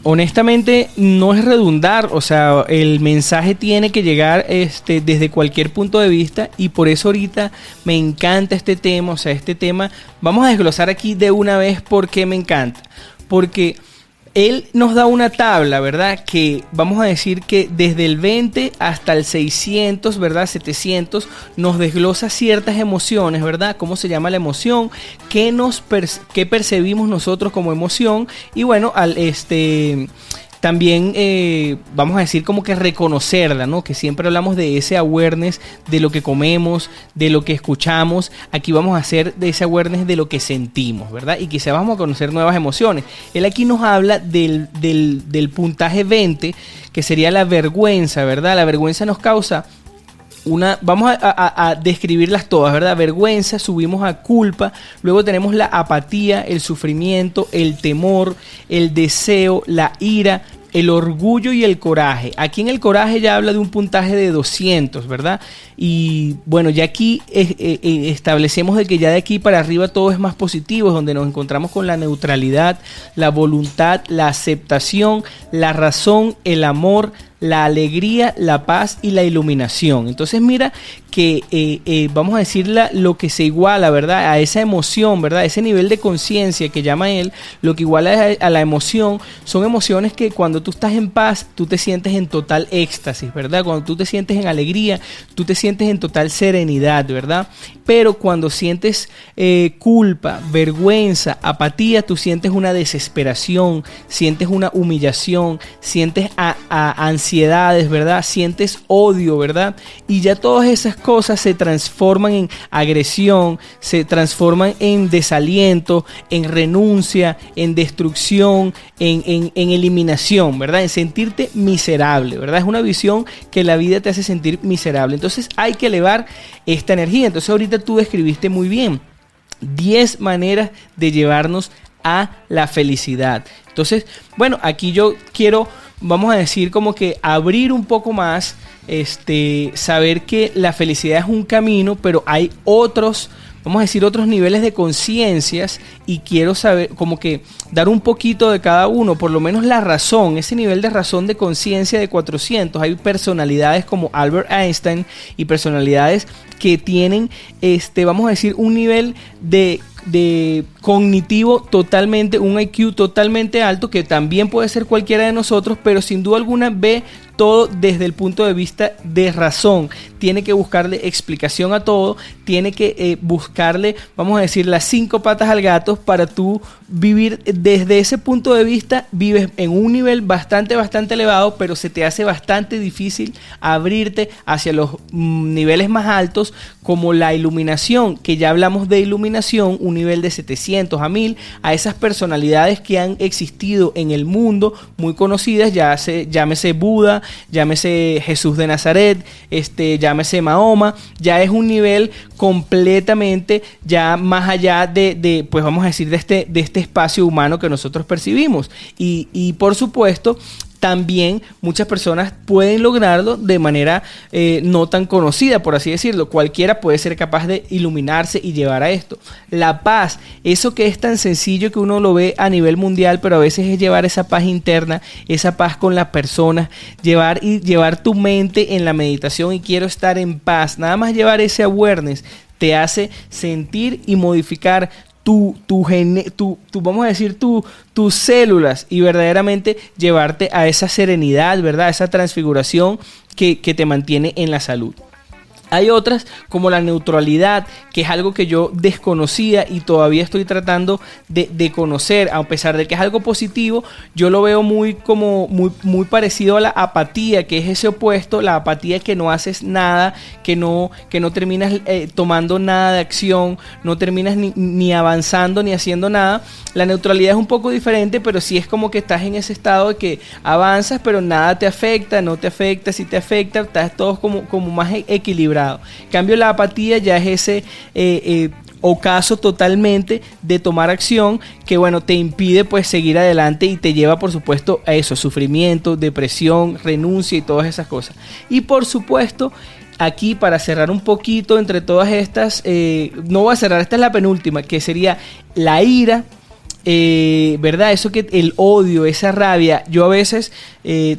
honestamente no es redundar, o sea, el mensaje tiene que llegar este, desde cualquier punto de vista y por eso ahorita me encanta este tema, o sea, este tema, vamos a desglosar aquí de una vez por qué me encanta, porque él nos da una tabla, ¿verdad? Que vamos a decir que desde el 20 hasta el 600, ¿verdad? 700 nos desglosa ciertas emociones, ¿verdad? ¿Cómo se llama la emoción? ¿Qué, nos qué percibimos nosotros como emoción? Y bueno, al este también eh, vamos a decir como que reconocerla, ¿no? Que siempre hablamos de ese awareness de lo que comemos, de lo que escuchamos. Aquí vamos a hacer de ese awareness de lo que sentimos, ¿verdad? Y quizá vamos a conocer nuevas emociones. Él aquí nos habla del, del puntaje 20, que sería la vergüenza, ¿verdad? La vergüenza nos causa una, vamos a, describirlas todas, ¿verdad? Vergüenza, subimos a culpa, luego tenemos la apatía, el sufrimiento, el temor, el deseo, la ira, el orgullo y el coraje. Aquí en el coraje ya habla de un puntaje de 200, ¿verdad? Y bueno, ya aquí eh, eh, establecemos de que ya de aquí para arriba todo es más positivo, es donde nos encontramos con la neutralidad, la voluntad, la aceptación, la razón, el amor, la alegría, la paz y la iluminación. Entonces mira que eh, eh, vamos a decir lo que se iguala, ¿verdad? A esa emoción, ¿verdad? Ese nivel de conciencia que llama él, lo que iguala a, la emoción, son emociones que cuando tú estás en paz, tú te sientes en total éxtasis, ¿verdad? Cuando tú te sientes en alegría, tú te sientes en total serenidad, ¿verdad? Pero cuando sientes eh, culpa, vergüenza, apatía, tú sientes una desesperación, sientes una humillación, sientes ansiedades, ¿verdad? Sientes odio, ¿verdad? Y ya todas esas cosas se transforman en agresión, se transforman en desaliento, en renuncia, en destrucción, en, eliminación, ¿verdad? En sentirte miserable, ¿verdad? Es una visión que la vida te hace sentir miserable. Entonces hay que elevar esta energía. Entonces ahorita tú describiste muy bien 10 maneras de llevarnos a la felicidad. Entonces, bueno, aquí yo quiero, vamos a decir como que abrir un poco más este, saber que la felicidad es un camino, pero hay otros, vamos a decir, otros niveles de conciencias y quiero saber, como que dar un poquito de cada uno, por lo menos la razón, ese nivel de razón de conciencia de 400. Hay personalidades como Albert Einstein y personalidades que tienen, este, vamos a decir, un nivel de de cognitivo totalmente, un IQ totalmente alto, que también puede ser cualquiera de nosotros, pero sin duda alguna ve todo desde el punto de vista de razón. Tiene que buscarle explicación a todo, tiene que eh, buscarle, vamos a decir, las cinco patas al gato para tú vivir desde ese punto de vista, vives en un nivel bastante, bastante elevado, pero se te hace bastante difícil abrirte hacia los mm, niveles más altos, como la iluminación, que ya hablamos de iluminación, un nivel de 700 a 1000, a esas personalidades que han existido en el mundo, muy conocidas, ya se, llámese Buda, llámese Jesús de Nazaret, este, llámese Mahoma, ya es un nivel completamente ya más allá de, pues vamos a decir, de este, de este espacio humano que nosotros percibimos. Y, y por supuesto, también muchas personas pueden lograrlo de manera eh, no tan conocida, por así decirlo. Cualquiera puede ser capaz de iluminarse y llevar a esto. La paz, eso que es tan sencillo que uno lo ve a nivel mundial, pero a veces es llevar esa paz interna, esa paz con las personas, llevar y llevar tu mente en la meditación y quiero estar en paz. Nada más llevar ese awareness te hace sentir y modificar tu, tu, tu, tu, vamos a decir, tu, tus células y verdaderamente llevarte a esa serenidad, ¿verdad? esa transfiguración que, que te mantiene en la salud. Hay otras como la neutralidad, que es algo que yo desconocía y todavía estoy tratando de, conocer, a pesar de que es algo positivo, yo lo veo muy como muy, muy parecido a la apatía, que es ese opuesto, la apatía que no haces nada, que no, que no terminas eh, tomando nada de acción, no terminas ni, avanzando ni haciendo nada. La neutralidad es un poco diferente, pero sí es como que estás en ese estado de que avanzas, pero nada te afecta, no te afecta, si te afecta, estás todo como, como más cambio, la apatía ya es ese eh, eh, ocaso totalmente de tomar acción que bueno te impide pues seguir adelante y te lleva por supuesto a eso sufrimiento depresión renuncia y todas esas cosas. Y por supuesto aquí para cerrar un poquito entre todas estas eh, no voy a cerrar esta es la penúltima que sería la ira ¿verdad? Eso que el odio, esa rabia, yo a veces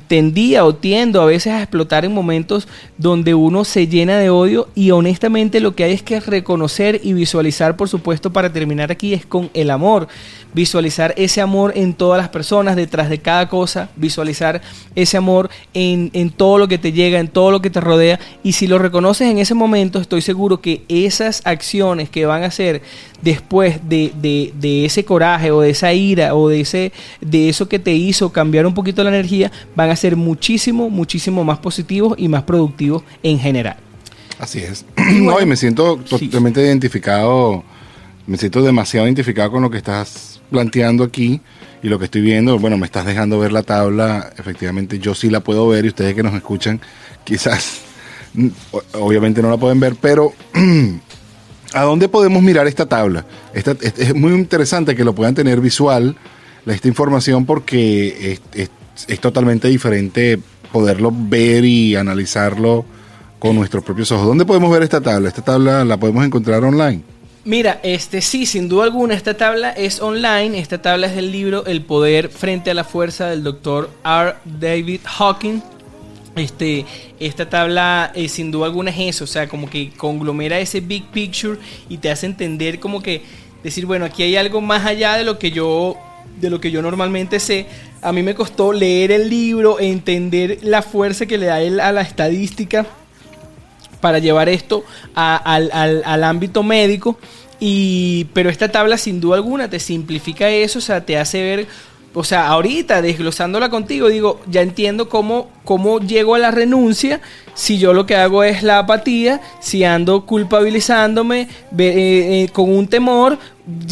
tendía o tiendo a veces a explotar en momentos donde uno se llena de odio y honestamente lo que hay es que reconocer y visualizar, por supuesto, para terminar aquí, es con el amor visualizar ese amor en todas las personas, detrás de cada cosa, visualizar ese amor en, todo lo que te llega, en todo lo que te rodea. Y si lo reconoces en ese momento, estoy seguro que esas acciones que van a hacer después de, de, ese coraje o de esa ira o de, ese, de eso que te hizo cambiar un poquito la energía, van a ser muchísimo, muchísimo más positivos y más productivos en general. Así es. (clears throat) no, y me siento totalmente identificado, me siento demasiado identificado con lo que estás planteando aquí y lo que estoy viendo, bueno, me estás dejando ver la tabla, efectivamente yo sí la puedo ver y ustedes que nos escuchan quizás obviamente no la pueden ver, pero (clears throat) ¿a dónde podemos mirar esta tabla? Esta, es, muy interesante que lo puedan tener visual, esta información, porque es, es totalmente diferente poderlo ver y analizarlo con nuestros propios ojos. ¿Dónde podemos ver esta tabla? Esta tabla la podemos encontrar online. Mira, este sí, sin duda alguna, esta tabla es online. Esta tabla es del libro El poder frente a la fuerza del doctor R. David Hawking. Este, esta tabla eh, sin duda alguna es eso, o sea, como que conglomera ese big picture y te hace entender como que decir, bueno, aquí hay algo más allá de lo que yo de lo que yo normalmente sé. A mí me costó leer el libro, entender la fuerza que le da él a la estadística para llevar esto al, al ámbito médico. Y, pero esta tabla sin duda alguna te simplifica eso, o sea, te hace ver o sea, ahorita desglosándola contigo, digo, ya entiendo cómo, cómo llego a la renuncia si yo lo que hago es la apatía, si ando culpabilizándome eh, eh, con un temor,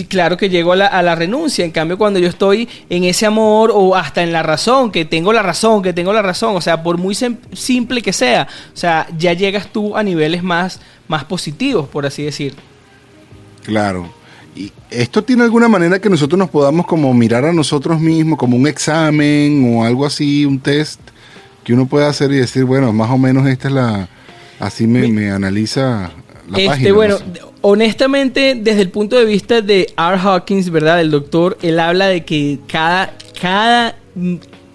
claro que llego a la, a la, renuncia. En cambio, cuando yo estoy en ese amor o hasta en la razón, que tengo la razón, que tengo la razón, o sea, por muy simple que sea, o sea, ya llegas tú a niveles más, más positivos, por así decir. Claro. Y esto tiene alguna manera que nosotros nos podamos como mirar a nosotros mismos como un examen o algo así, un test que uno pueda hacer y decir, bueno, más o menos esta es la, así me, analiza la este, página. Bueno, honestamente, desde el punto de vista de R. Hawkins, ¿verdad? El doctor, él habla de que cada, cada,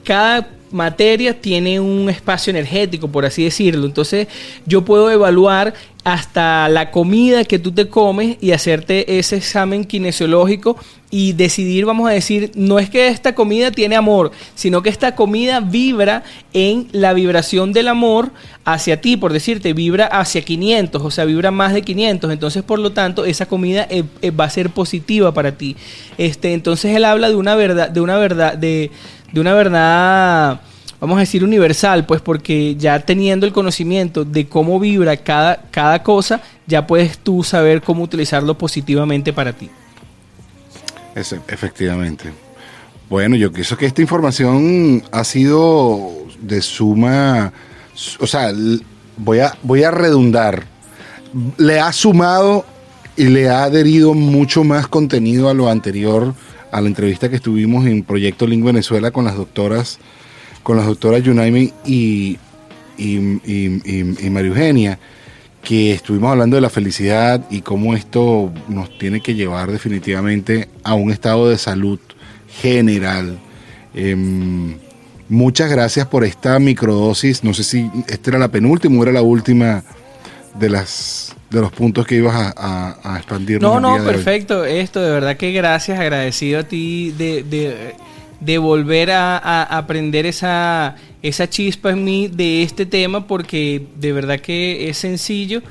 cada materia tiene un espacio energético, por así decirlo. Entonces, yo puedo evaluar hasta la comida que tú te comes y hacerte ese examen kinesiológico y decidir, vamos a decir, no es que esta comida tiene amor, sino que esta comida vibra en la vibración del amor hacia ti, por decirte, vibra hacia 500, o sea, vibra más de 500, entonces por lo tanto esa comida eh, eh, va a ser positiva para ti. Este, entonces él habla de una verdad, de una verdad, de, de una verdad vamos a decir, universal, pues porque ya teniendo el conocimiento de cómo vibra cada, cada cosa, ya puedes tú saber cómo utilizarlo positivamente para ti. efectivamente. Bueno, yo pienso que esta información ha sido de suma, o sea, voy a, voy a redundar, le ha sumado y le ha adherido mucho más contenido a lo anterior, a la entrevista que estuvimos en Proyecto Link Venezuela con las doctoras con las doctoras Yunaime y, y, y, María Eugenia, que estuvimos hablando de la felicidad y cómo esto nos tiene que llevar definitivamente a un estado de salud general. Em, muchas gracias por esta microdosis. No sé si esta era la penúltima o era la última de las de los puntos que ibas a, expandir. No, no, perfecto. Esto, de verdad que gracias, agradecido a ti de, de de volver a, aprender esa, esa chispa en mí de este tema porque de verdad que es sencillo,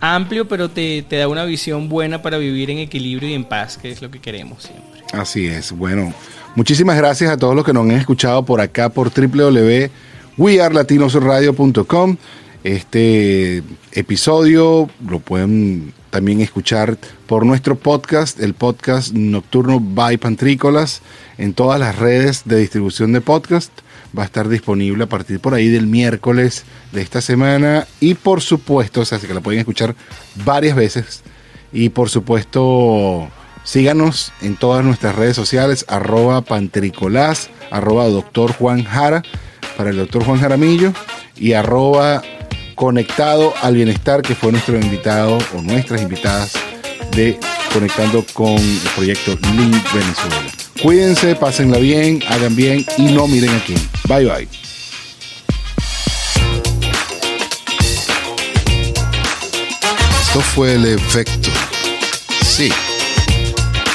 amplio, pero te, te da una visión buena para vivir en equilibrio y en paz, que es lo que queremos siempre. Así es. Bueno, muchísimas gracias a todos los que nos han escuchado por acá por www.wearlatinosradio.com. Este episodio lo pueden también escuchar por nuestro podcast, el podcast nocturno by Pantrícolas, en todas las redes de distribución de podcast. Va a estar disponible a partir por ahí del miércoles de esta semana. Y por supuesto, o sea, que la pueden escuchar varias veces. Y por supuesto, síganos en todas nuestras redes sociales, arroba pantricolás, arroba doctor Juan Jara, para el doctor Juan Jaramillo, y arroba conectado al bienestar, que fue nuestro invitado o nuestras invitadas de Conectando con el proyecto Link Venezuela. Cuídense, pásenla bien, hagan bien y no miren aquí. Bye bye. Esto fue el efecto. Sí.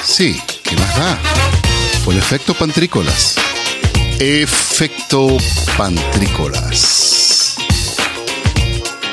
Sí, ¿qué más da? Fue el efecto pantrícolas. Efecto pantrícolas.